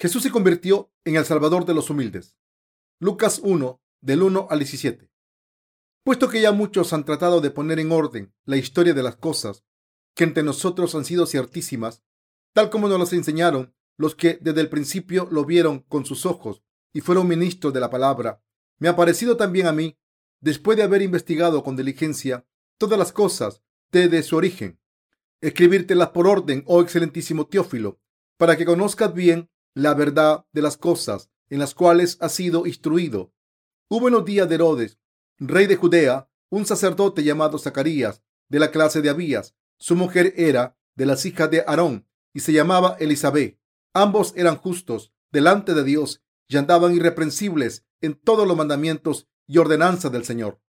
Jesús se convirtió en el Salvador de los humildes. Lucas 1, del 1 al 17. Puesto que ya muchos han tratado de poner en orden la historia de las cosas que entre nosotros han sido ciertísimas, tal como nos las enseñaron los que desde el principio lo vieron con sus ojos y fueron ministros de la palabra, me ha parecido también a mí, después de haber investigado con diligencia todas las cosas desde su origen, escribírtelas por orden, oh excelentísimo Teófilo, para que conozcas bien la verdad de las cosas en las cuales has sido instruido. Hubo en los días de Herodes, rey de Judea, un sacerdote llamado Zacarías, de la clase de Abías. Su mujer era de las hijas de Aarón y se llamaba Elizabeth. Ambos eran justos delante de Dios y andaban irreprensibles en todos los mandamientos y ordenanzas del Señor.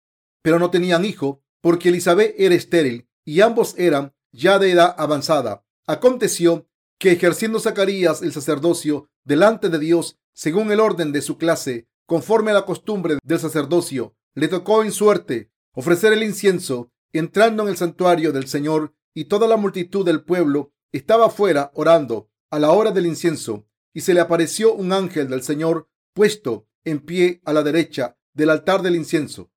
Pero no tenían hijo porque Elizabeth era estéril y ambos eran ya de edad avanzada. Aconteció que ejerciendo Zacarías el sacerdocio delante de Dios, según el orden de su clase, conforme a la costumbre del sacerdocio, le tocó en suerte ofrecer el incienso, entrando en el santuario del Señor, y toda la multitud del pueblo estaba fuera orando a la hora del incienso, y se le apareció un ángel del Señor puesto en pie a la derecha del altar del incienso.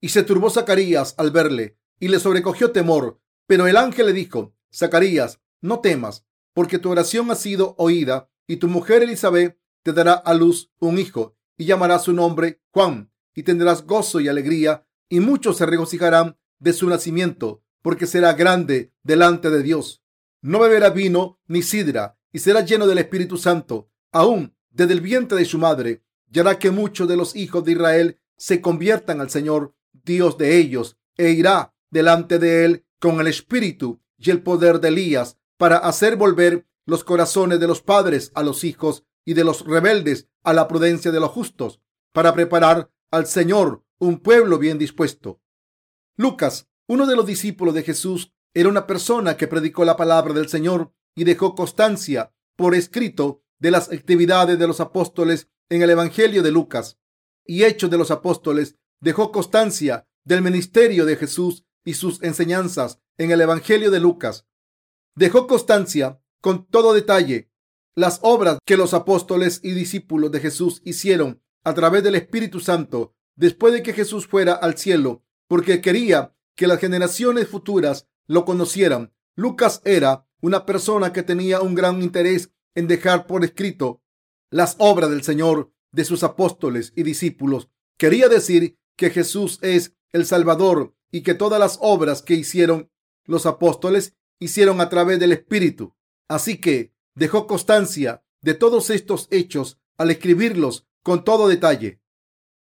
Y se turbó Zacarías al verle, y le sobrecogió temor, pero el ángel le dijo, Zacarías, no temas, porque tu oración ha sido oída, y tu mujer Elizabeth te dará a luz un hijo, y llamará su nombre Juan, y tendrás gozo y alegría, y muchos se regocijarán de su nacimiento, porque será grande delante de Dios. No beberá vino ni sidra, y será lleno del Espíritu Santo, aún desde el vientre de su madre, y hará que muchos de los hijos de Israel se conviertan al Señor, Dios de ellos, e irá delante de él con el espíritu y el poder de Elías para hacer volver los corazones de los padres a los hijos y de los rebeldes a la prudencia de los justos, para preparar al Señor un pueblo bien dispuesto. Lucas, uno de los discípulos de Jesús, era una persona que predicó la palabra del Señor y dejó constancia por escrito de las actividades de los apóstoles en el Evangelio de Lucas y Hechos de los Apóstoles. Dejó constancia del ministerio de Jesús y sus enseñanzas en el Evangelio de Lucas dejó constancia con todo detalle las obras que los apóstoles y discípulos de Jesús hicieron a través del Espíritu Santo después de que Jesús fuera al cielo, porque quería que las generaciones futuras lo conocieran. Lucas era una persona que tenía un gran interés en dejar por escrito las obras del Señor de sus apóstoles y discípulos. Quería decir que Jesús es el Salvador y que todas las obras que hicieron los apóstoles hicieron a través del Espíritu. Así que dejó constancia de todos estos hechos al escribirlos con todo detalle.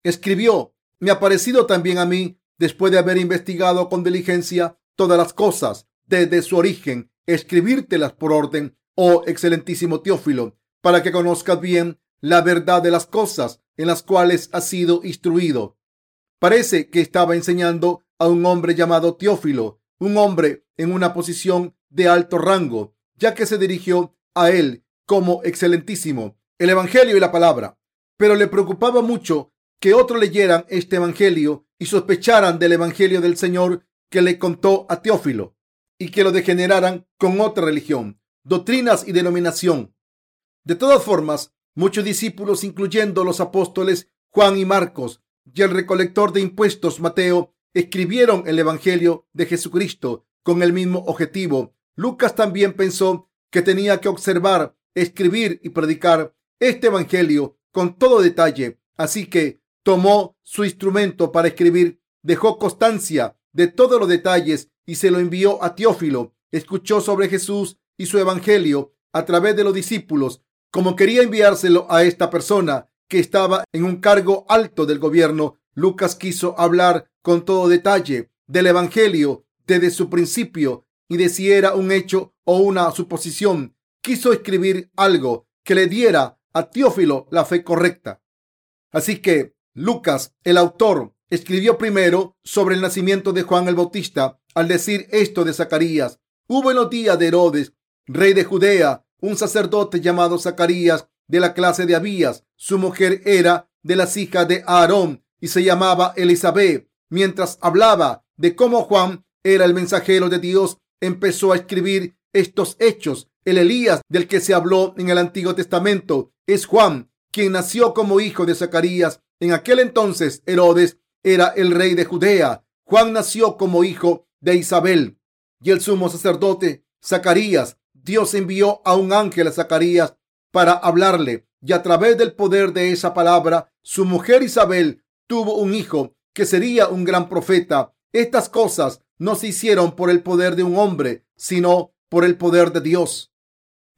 Escribió, me ha parecido también a mí, después de haber investigado con diligencia todas las cosas desde su origen, escribírtelas por orden, oh excelentísimo Teófilo, para que conozcas bien la verdad de las cosas en las cuales has sido instruido. Parece que estaba enseñando a un hombre llamado Teófilo, un hombre en una posición de alto rango, ya que se dirigió a él como excelentísimo el Evangelio y la palabra. Pero le preocupaba mucho que otros leyeran este Evangelio y sospecharan del Evangelio del Señor que le contó a Teófilo y que lo degeneraran con otra religión, doctrinas y denominación. De todas formas, muchos discípulos, incluyendo los apóstoles Juan y Marcos y el recolector de impuestos Mateo, escribieron el Evangelio de Jesucristo con el mismo objetivo. Lucas también pensó que tenía que observar, escribir y predicar este Evangelio con todo detalle. Así que tomó su instrumento para escribir, dejó constancia de todos los detalles y se lo envió a Teófilo. Escuchó sobre Jesús y su Evangelio a través de los discípulos. Como quería enviárselo a esta persona que estaba en un cargo alto del gobierno, Lucas quiso hablar con todo detalle del Evangelio desde su principio y de si era un hecho o una suposición. Quiso escribir algo que le diera a Teófilo la fe correcta. Así que Lucas, el autor, escribió primero sobre el nacimiento de Juan el Bautista al decir esto de Zacarías. Hubo en los días de Herodes, rey de Judea, un sacerdote llamado Zacarías de la clase de Abías. Su mujer era de las hijas de Aarón y se llamaba Elizabeth. Mientras hablaba de cómo Juan era el mensajero de Dios, empezó a escribir estos hechos El Elías del que se habló en el Antiguo Testamento es Juan, quien nació como hijo de Zacarías. En aquel entonces Herodes era el rey de Judea. Juan nació como hijo de Isabel y el sumo sacerdote Zacarías. Dios envió a un ángel a Zacarías para hablarle y a través del poder de esa palabra, su mujer Isabel tuvo un hijo que sería un gran profeta. Estas cosas no se hicieron por el poder de un hombre, sino por el poder de Dios.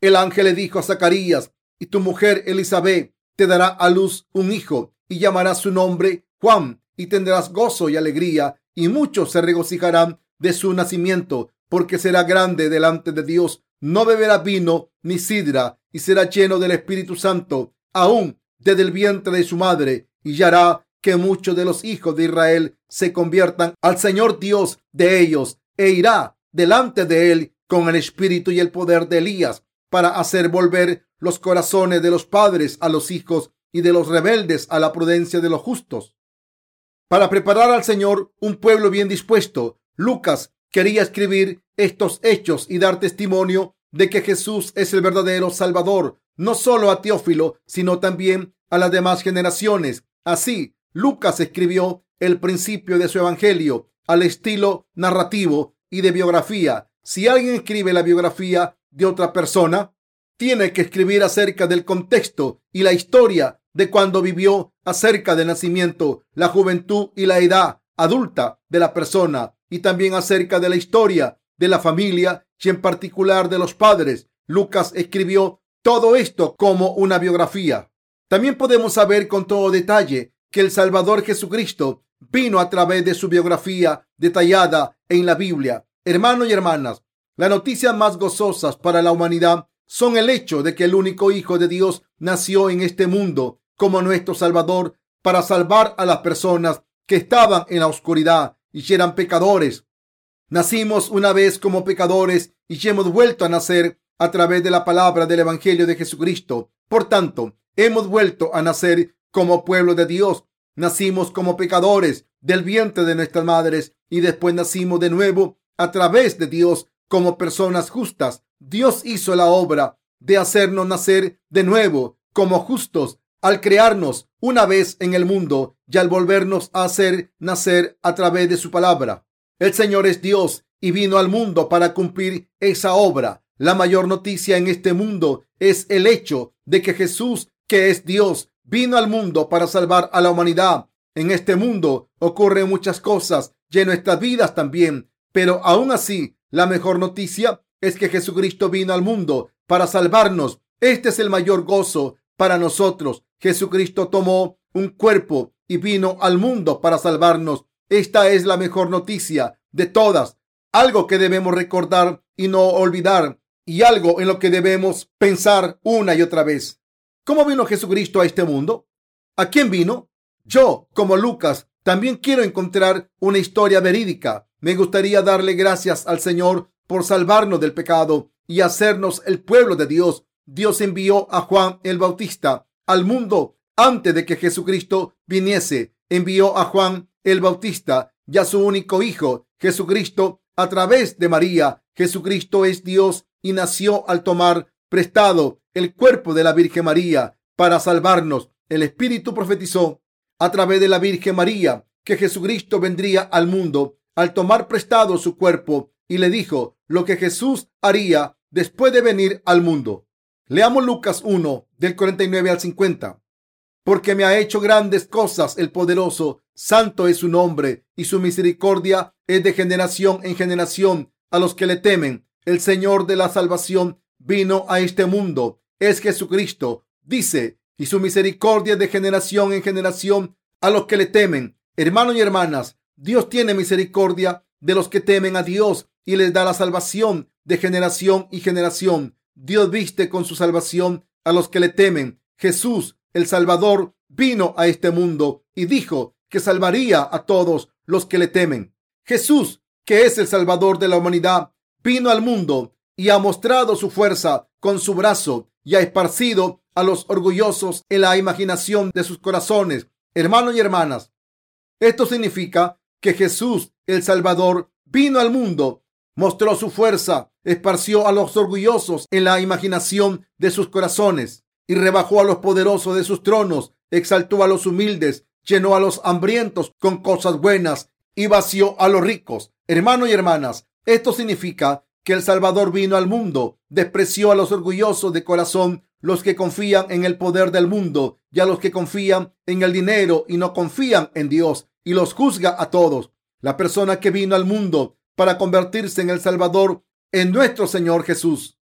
El ángel le dijo a Zacarías, y tu mujer Elizabeth te dará a luz un hijo y llamará su nombre Juan y tendrás gozo y alegría y muchos se regocijarán de su nacimiento porque será grande delante de Dios. No beberá vino ni sidra y será lleno del Espíritu Santo aún desde el vientre de su madre y ya hará que muchos de los hijos de Israel se conviertan al Señor Dios de ellos e irá delante de él con el espíritu y el poder de Elías para hacer volver los corazones de los padres a los hijos y de los rebeldes a la prudencia de los justos. Para preparar al Señor un pueblo bien dispuesto, Lucas quería escribir estos hechos y dar testimonio de que Jesús es el verdadero Salvador, no solo a Teófilo, sino también a las demás generaciones. Así, Lucas escribió el principio de su evangelio al estilo narrativo y de biografía. Si alguien escribe la biografía de otra persona, tiene que escribir acerca del contexto y la historia de cuando vivió, acerca del nacimiento, la juventud y la edad adulta de la persona y también acerca de la historia de la familia y en particular de los padres. Lucas escribió todo esto como una biografía. También podemos saber con todo detalle que el Salvador Jesucristo vino a través de su biografía detallada en la Biblia. Hermanos y hermanas, las noticias más gozosas para la humanidad son el hecho de que el único Hijo de Dios nació en este mundo como nuestro Salvador para salvar a las personas que estaban en la oscuridad y eran pecadores. Nacimos una vez como pecadores y hemos vuelto a nacer a través de la palabra del Evangelio de Jesucristo. Por tanto, hemos vuelto a nacer como pueblo de Dios. Nacimos como pecadores del vientre de nuestras madres y después nacimos de nuevo a través de Dios como personas justas. Dios hizo la obra de hacernos nacer de nuevo como justos al crearnos una vez en el mundo y al volvernos a hacer nacer a través de su palabra. El Señor es Dios y vino al mundo para cumplir esa obra. La mayor noticia en este mundo es el hecho de que Jesús, que es Dios, vino al mundo para salvar a la humanidad. En este mundo ocurren muchas cosas y en nuestras vidas también, pero aún así la mejor noticia es que Jesucristo vino al mundo para salvarnos. Este es el mayor gozo para nosotros. Jesucristo tomó un cuerpo y vino al mundo para salvarnos. Esta es la mejor noticia de todas. Algo que debemos recordar y no olvidar y algo en lo que debemos pensar una y otra vez. ¿Cómo vino Jesucristo a este mundo? ¿A quién vino? Yo, como Lucas, también quiero encontrar una historia verídica me gustaría darle gracias al Señor por salvarnos del pecado y hacernos el pueblo de Dios. Dios envió a Juan el Bautista al mundo antes de que Jesucristo viniese. Envió a Juan el Bautista y a su único hijo, Jesucristo, a través de María. Jesucristo es Dios y nació al tomar prestado el cuerpo de la Virgen María para salvarnos. El Espíritu profetizó a través de la Virgen María que Jesucristo vendría al mundo al tomar prestado su cuerpo y le dijo lo que Jesús haría después de venir al mundo. Leamos Lucas 1 del 49 al 50. Porque me ha hecho grandes cosas el poderoso, santo es su nombre y su misericordia es de generación en generación a los que le temen. El Señor de la salvación vino a este mundo, es Jesucristo, dice, y su misericordia de generación en generación a los que le temen. Hermanos y hermanas, Dios tiene misericordia de los que temen a Dios y les da la salvación de generación y generación. Dios viste con su salvación a los que le temen. Jesús, el Salvador, vino a este mundo y dijo que salvaría a todos los que le temen. Jesús, que es el Salvador de la humanidad, vino al mundo y ha mostrado su fuerza con su brazo y ha esparcido a los orgullosos en la imaginación de sus corazones. Hermanos y hermanas, esto significa que Jesús, el Salvador, vino al mundo, mostró su fuerza esparció a los orgullosos en la imaginación de sus corazones y rebajó a los poderosos de sus tronos, exaltó a los humildes, llenó a los hambrientos con cosas buenas y vació a los ricos. Hermanos y hermanas, esto significa que el Salvador vino al mundo, despreció a los orgullosos de corazón, los que confían en el poder del mundo y a los que confían en el dinero y no confían en Dios y los juzga a todos. La persona que vino al mundo para convertirse en el Salvador en nuestro Señor Jesús.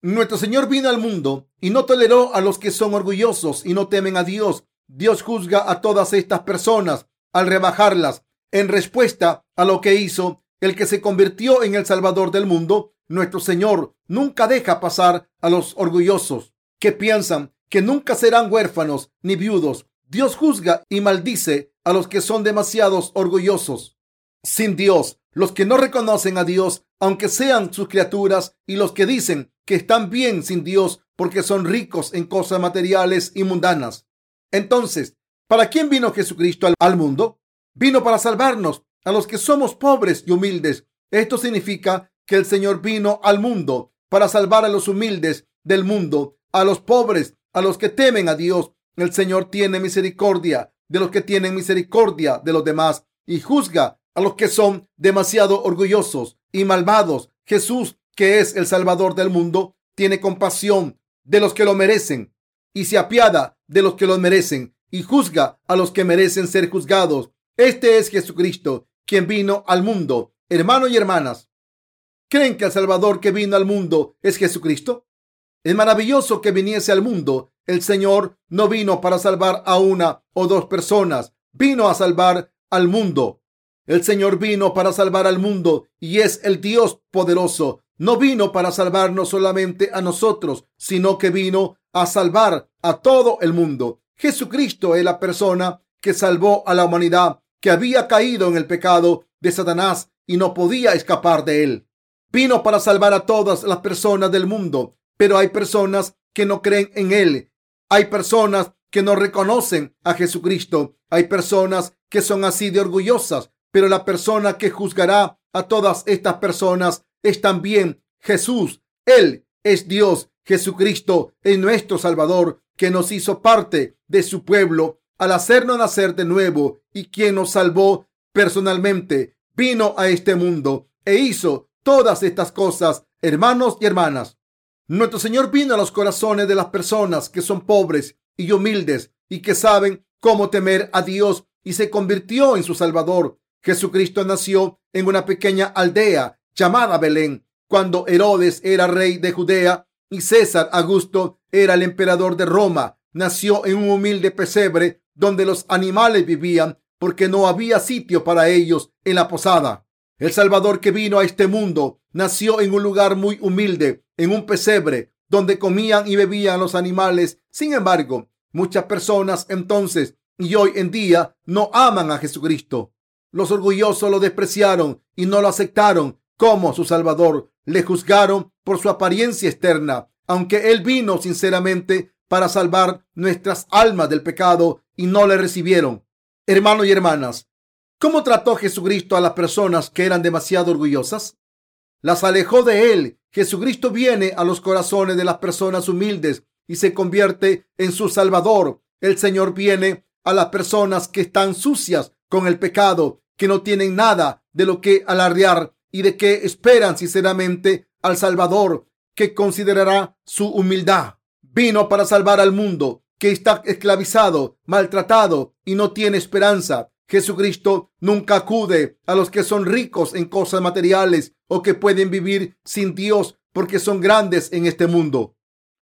Nuestro Señor vino al mundo y no toleró a los que son orgullosos y no temen a Dios. Dios juzga a todas estas personas al rebajarlas en respuesta a lo que hizo el que se convirtió en el Salvador del mundo. Nuestro Señor nunca deja pasar a los orgullosos que piensan que nunca serán huérfanos ni viudos. Dios juzga y maldice a los que son demasiados orgullosos. Sin Dios, los que no reconocen a Dios, aunque sean sus criaturas, y los que dicen que están bien sin Dios porque son ricos en cosas materiales y mundanas. Entonces, ¿para quién vino Jesucristo al mundo? Vino para salvarnos a los que somos pobres y humildes. Esto significa que el Señor vino al mundo para salvar a los humildes del mundo, a los pobres, a los que temen a Dios. El Señor tiene misericordia de los que tienen misericordia de los demás y juzga a los que son demasiado orgullosos y malvados. Jesús, que es el Salvador del mundo, tiene compasión de los que lo merecen y se apiada de los que lo merecen y juzga a los que merecen ser juzgados. Este es Jesucristo, quien vino al mundo. Hermanos y hermanas, ¿creen que el Salvador que vino al mundo es Jesucristo? Es maravilloso que viniese al mundo. El Señor no vino para salvar a una o dos personas, vino a salvar al mundo. El Señor vino para salvar al mundo y es el Dios poderoso. No vino para salvarnos solamente a nosotros, sino que vino a salvar a todo el mundo. Jesucristo es la persona que salvó a la humanidad que había caído en el pecado de Satanás y no podía escapar de él. Vino para salvar a todas las personas del mundo, pero hay personas que no creen en él. Hay personas que no reconocen a Jesucristo. Hay personas que son así de orgullosas, pero la persona que juzgará a todas estas personas es también Jesús. Él es Dios. Jesucristo es nuestro Salvador, que nos hizo parte de su pueblo al hacernos nacer de nuevo y quien nos salvó personalmente, vino a este mundo e hizo todas estas cosas, hermanos y hermanas. Nuestro Señor vino a los corazones de las personas que son pobres y humildes y que saben cómo temer a Dios y se convirtió en su Salvador. Jesucristo nació en una pequeña aldea llamada Belén, cuando Herodes era rey de Judea y César Augusto era el emperador de Roma. Nació en un humilde pesebre donde los animales vivían porque no había sitio para ellos en la posada. El Salvador que vino a este mundo nació en un lugar muy humilde, en un pesebre, donde comían y bebían los animales. Sin embargo, muchas personas entonces y hoy en día no aman a Jesucristo. Los orgullosos lo despreciaron y no lo aceptaron como su Salvador. Le juzgaron por su apariencia externa, aunque Él vino sinceramente para salvar nuestras almas del pecado y no le recibieron. Hermanos y hermanas, ¿cómo trató Jesucristo a las personas que eran demasiado orgullosas? Las alejó de él. Jesucristo viene a los corazones de las personas humildes y se convierte en su Salvador. El Señor viene a las personas que están sucias con el pecado, que no tienen nada de lo que alardear y de que esperan sinceramente al Salvador, que considerará su humildad. Vino para salvar al mundo que está esclavizado, maltratado y no tiene esperanza. Jesucristo nunca acude a los que son ricos en cosas materiales o que pueden vivir sin Dios porque son grandes en este mundo.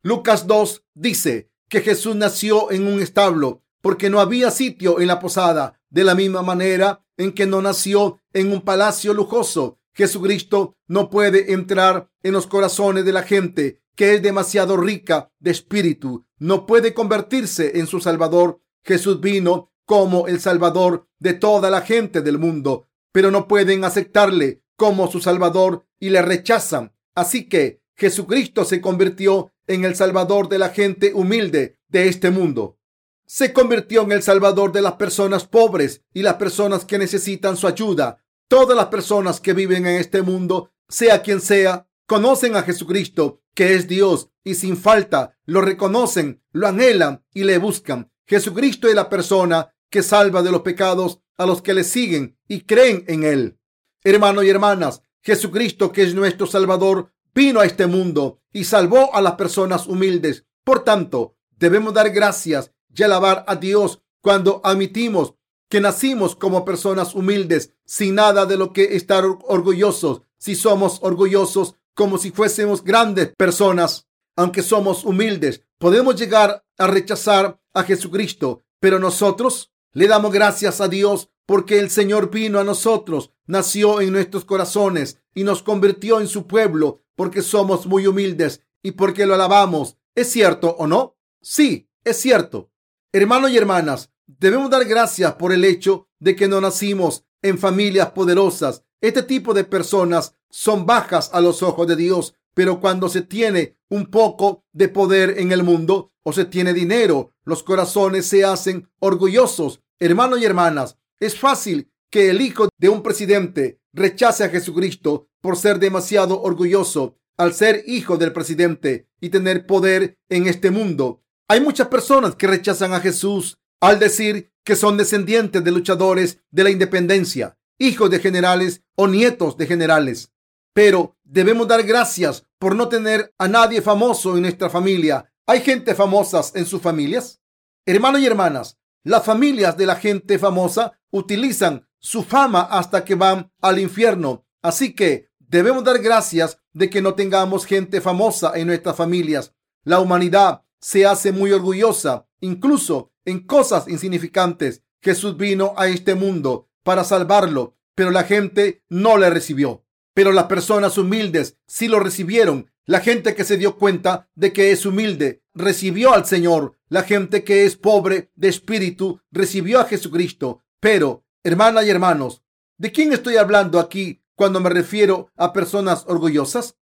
Lucas 2 dice que Jesús nació en un establo porque no había sitio en la posada, de la misma manera en que no nació en un palacio lujoso. Jesucristo no puede entrar en los corazones de la gente que es demasiado rica de espíritu, no puede convertirse en su Salvador. Jesús vino como el Salvador de toda la gente del mundo, pero no pueden aceptarle como su Salvador y le rechazan. Así que Jesucristo se convirtió en el Salvador de la gente humilde de este mundo. Se convirtió en el Salvador de las personas pobres y las personas que necesitan su ayuda. Todas las personas que viven en este mundo, sea quien sea, conocen a Jesucristo, que es Dios, y sin falta lo reconocen, lo anhelan y le buscan. Jesucristo es la persona que salva de los pecados a los que le siguen y creen en Él. Hermanos y hermanas, Jesucristo, que es nuestro Salvador, vino a este mundo y salvó a las personas humildes. Por tanto, debemos dar gracias y alabar a Dios cuando admitimos que nacimos como personas humildes, sin nada de lo que estar orgullosos. Si somos orgullosos como si fuésemos grandes personas, aunque somos humildes, podemos llegar a rechazar a Jesucristo, pero nosotros le damos gracias a Dios porque el Señor vino a nosotros, nació en nuestros corazones y nos convirtió en su pueblo porque somos muy humildes y porque lo alabamos. ¿Es cierto o no? Sí, es cierto. Hermanos y hermanas, debemos dar gracias por el hecho de que no nacimos en familias poderosas. Este tipo de personas son bajas a los ojos de Dios, pero cuando se tiene un poco de poder en el mundo o se tiene dinero, los corazones se hacen orgullosos. Hermanos y hermanas, es fácil que el hijo de un presidente rechace a Jesucristo por ser demasiado orgulloso al ser hijo del presidente y tener poder en este mundo. Hay muchas personas que rechazan a Jesús al decir que son descendientes de luchadores de la independencia, hijos de generales o nietos de generales. Pero debemos dar gracias por no tener a nadie famoso en nuestra familia. ¿Hay gente famosa en sus familias? Hermanos y hermanas, las familias de la gente famosa utilizan su fama hasta que van al infierno. Así que debemos dar gracias de que no tengamos gente famosa en nuestras familias. La humanidad se hace muy orgullosa, incluso en cosas insignificantes. Jesús vino a este mundo para salvarlo, pero la gente no le recibió. Pero las personas humildes sí lo recibieron. La gente que se dio cuenta de que es humilde recibió al Señor. La gente que es pobre de espíritu recibió a Jesucristo. Pero, hermanas y hermanos, ¿de quién estoy hablando aquí cuando me refiero a personas orgullosas?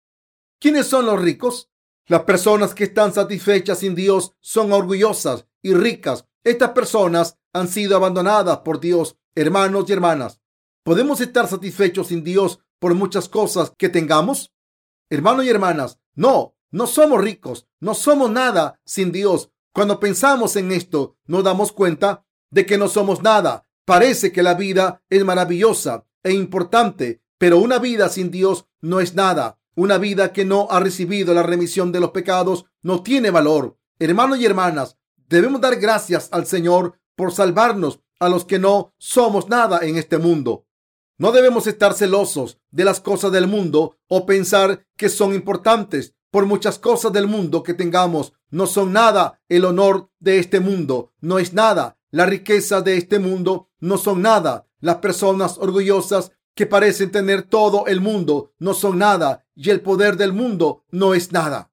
¿Quiénes son los ricos? Las personas que están satisfechas sin Dios son orgullosas y ricas. Estas personas han sido abandonadas por Dios, hermanos y hermanas. ¿Podemos estar satisfechos sin Dios por muchas cosas que tengamos? Hermanos y hermanas, no, no somos ricos, no somos nada sin Dios. Cuando pensamos en esto, nos damos cuenta de que no somos nada. Parece que la vida es maravillosa e importante, pero una vida sin Dios no es nada. Una vida que no ha recibido la remisión de los pecados no tiene valor. Hermanos y hermanas, debemos dar gracias al Señor por salvarnos a los que no somos nada en este mundo. No debemos estar celosos de las cosas del mundo o pensar que son importantes. Por muchas cosas del mundo que tengamos, no son nada. El honor de este mundo no es nada. La riqueza de este mundo no son nada. Las personas orgullosas que parecen tener todo el mundo no son nada. Y el poder del mundo no es nada.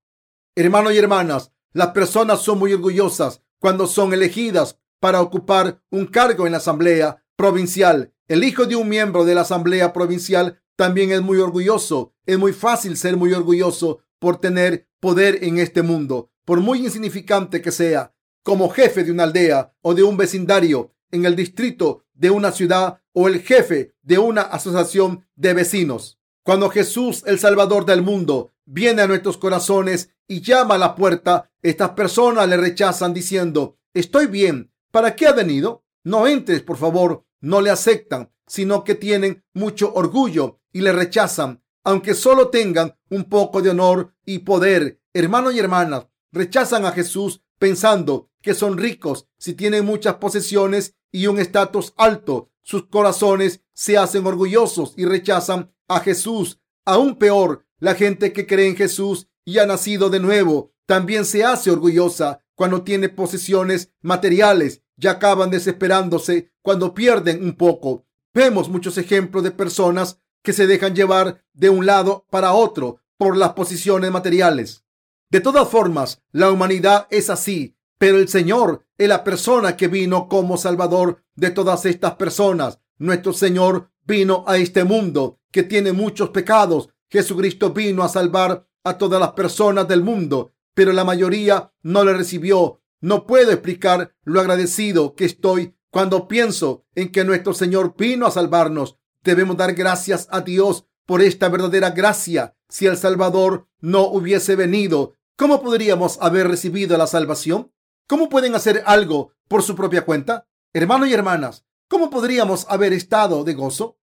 Hermanos y hermanas, las personas son muy orgullosas cuando son elegidas para ocupar un cargo en la asamblea provincial. El hijo de un miembro de la asamblea provincial también es muy orgulloso. Es muy fácil ser muy orgulloso por tener poder en este mundo, por muy insignificante que sea, como jefe de una aldea o de un vecindario en el distrito de una ciudad o el jefe de una asociación de vecinos. Cuando Jesús, el Salvador del mundo, viene a nuestros corazones y llama a la puerta, estas personas le rechazan diciendo, estoy bien, ¿para qué ha venido? No entres, por favor, no le aceptan, sino que tienen mucho orgullo y le rechazan, aunque solo tengan un poco de honor y poder. Hermanos y hermanas, rechazan a Jesús pensando que son ricos si tienen muchas posesiones y un estatus alto. Sus corazones se hacen orgullosos y rechazan a Jesús. Aún peor, la gente que cree en Jesús y ha nacido de nuevo también se hace orgullosa cuando tiene posesiones materiales y acaban desesperándose cuando pierden un poco. Vemos muchos ejemplos de personas que se dejan llevar de un lado para otro por las posiciones materiales. De todas formas, la humanidad es así, pero el Señor es la persona que vino como Salvador de todas estas personas. Nuestro Señor vino a este mundo que tiene muchos pecados. Jesucristo vino a salvar a todas las personas del mundo, pero la mayoría no le recibió. No puedo explicar lo agradecido que estoy cuando pienso en que nuestro Señor vino a salvarnos. Debemos dar gracias a Dios por esta verdadera gracia. Si el Salvador no hubiese venido, ¿cómo podríamos haber recibido la salvación? ¿Cómo pueden hacer algo por su propia cuenta? Hermanos y hermanas, ¿cómo podríamos haber estado de gozo?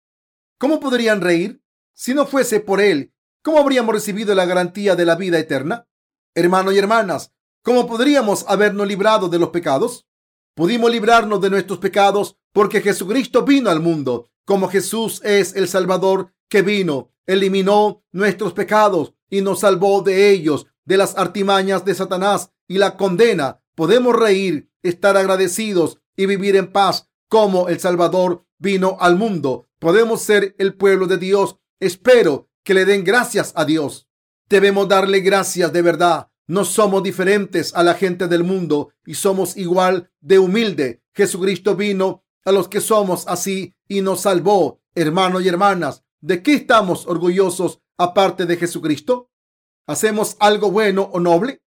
¿Cómo podrían reír? Si no fuese por Él, ¿cómo habríamos recibido la garantía de la vida eterna? Hermanos y hermanas, ¿cómo podríamos habernos librado de los pecados? Pudimos librarnos de nuestros pecados porque Jesucristo vino al mundo. Como Jesús es el Salvador que vino, eliminó nuestros pecados y nos salvó de ellos, de las artimañas de Satanás y la condena. Podemos reír, estar agradecidos y vivir en paz como el Salvador vino al mundo. Podemos ser el pueblo de Dios. Espero que le den gracias a Dios. Debemos darle gracias de verdad no somos diferentes a la gente del mundo y somos igual de humilde. Jesucristo vino a los que somos así y nos salvó. Hermanos y hermanas, ¿de qué estamos orgullosos aparte de Jesucristo? ¿Hacemos algo bueno o noble?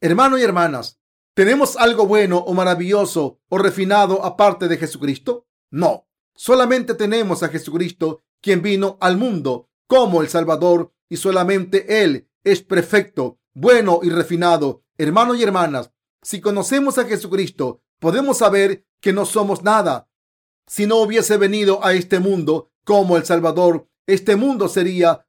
Hermanos y hermanas, ¿tenemos algo bueno o maravilloso o refinado aparte de Jesucristo? No, solamente tenemos a Jesucristo, quien vino al mundo como el Salvador y solamente Él es perfecto bueno y refinado. Hermanos y hermanas, si conocemos a Jesucristo, podemos saber que no somos nada. Si no hubiese venido a este mundo como el Salvador, este mundo sería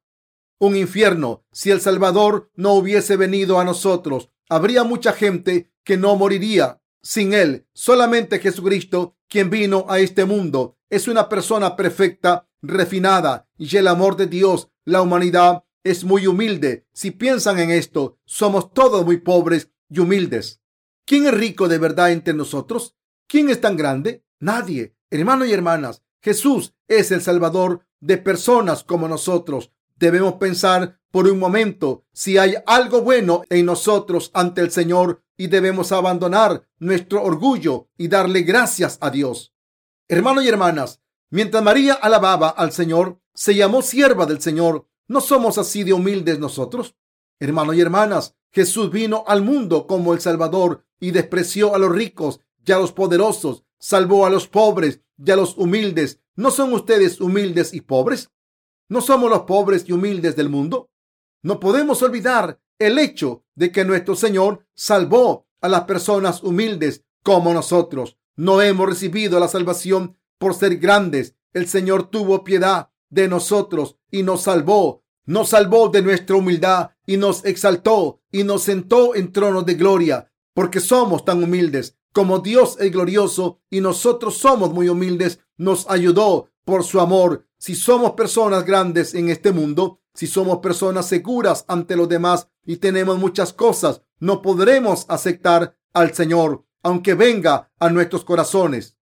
un infierno. Si el Salvador no hubiese venido a nosotros, habría mucha gente que no moriría sin Él. Solamente Jesucristo, quien vino a este mundo, es una persona perfecta, refinada, y el amor de Dios, la humanidad es muy humilde. Si piensan en esto, somos todos muy pobres y humildes. ¿Quién es rico de verdad entre nosotros? ¿Quién es tan grande? Nadie. Hermanos y hermanas, Jesús es el Salvador de personas como nosotros. Debemos pensar por un momento si hay algo bueno en nosotros ante el Señor y debemos abandonar nuestro orgullo y darle gracias a Dios. Hermanos y hermanas, mientras María alababa al Señor, se llamó sierva del Señor ¿No somos así de humildes nosotros? Hermanos y hermanas, Jesús vino al mundo como el Salvador y despreció a los ricos y a los poderosos, salvó a los pobres y a los humildes. ¿No son ustedes humildes y pobres? ¿No somos los pobres y humildes del mundo? No podemos olvidar el hecho de que nuestro Señor salvó a las personas humildes como nosotros. No hemos recibido la salvación por ser grandes. El Señor tuvo piedad de nosotros y nos salvó. Nos salvó de nuestra humildad y nos exaltó y nos sentó en tronos de gloria, porque somos tan humildes como Dios es glorioso y nosotros somos muy humildes, nos ayudó por su amor. Si somos personas grandes en este mundo, si somos personas seguras ante los demás y tenemos muchas cosas, no podremos aceptar al Señor, aunque venga a nuestros corazones.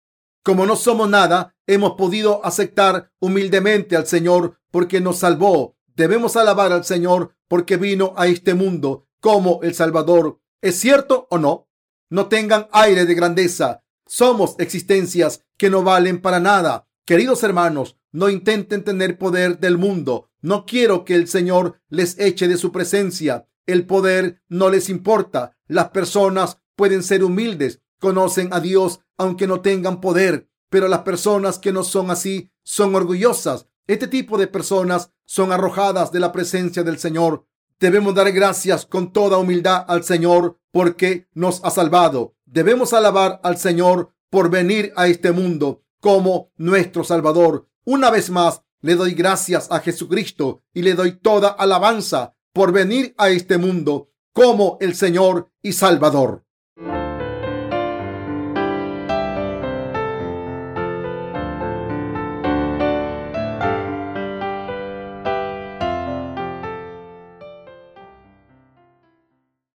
Como no somos nada, hemos podido aceptar humildemente al Señor porque nos salvó. Debemos alabar al Señor porque vino a este mundo como el Salvador. ¿Es cierto o no? No tengan aire de grandeza. Somos existencias que no valen para nada. Queridos hermanos, no intenten tener poder del mundo. No quiero que el Señor les eche de su presencia. El poder no les importa. Las personas pueden ser humildes, conocen a Dios aunque no tengan poder, pero las personas que no son así son orgullosas. Este tipo de personas son arrojadas de la presencia del Señor. Debemos dar gracias con toda humildad al Señor porque nos ha salvado. Debemos alabar al Señor por venir a este mundo como nuestro Salvador. Una vez más, le doy gracias a Jesucristo y le doy toda alabanza por venir a este mundo como el Señor y Salvador.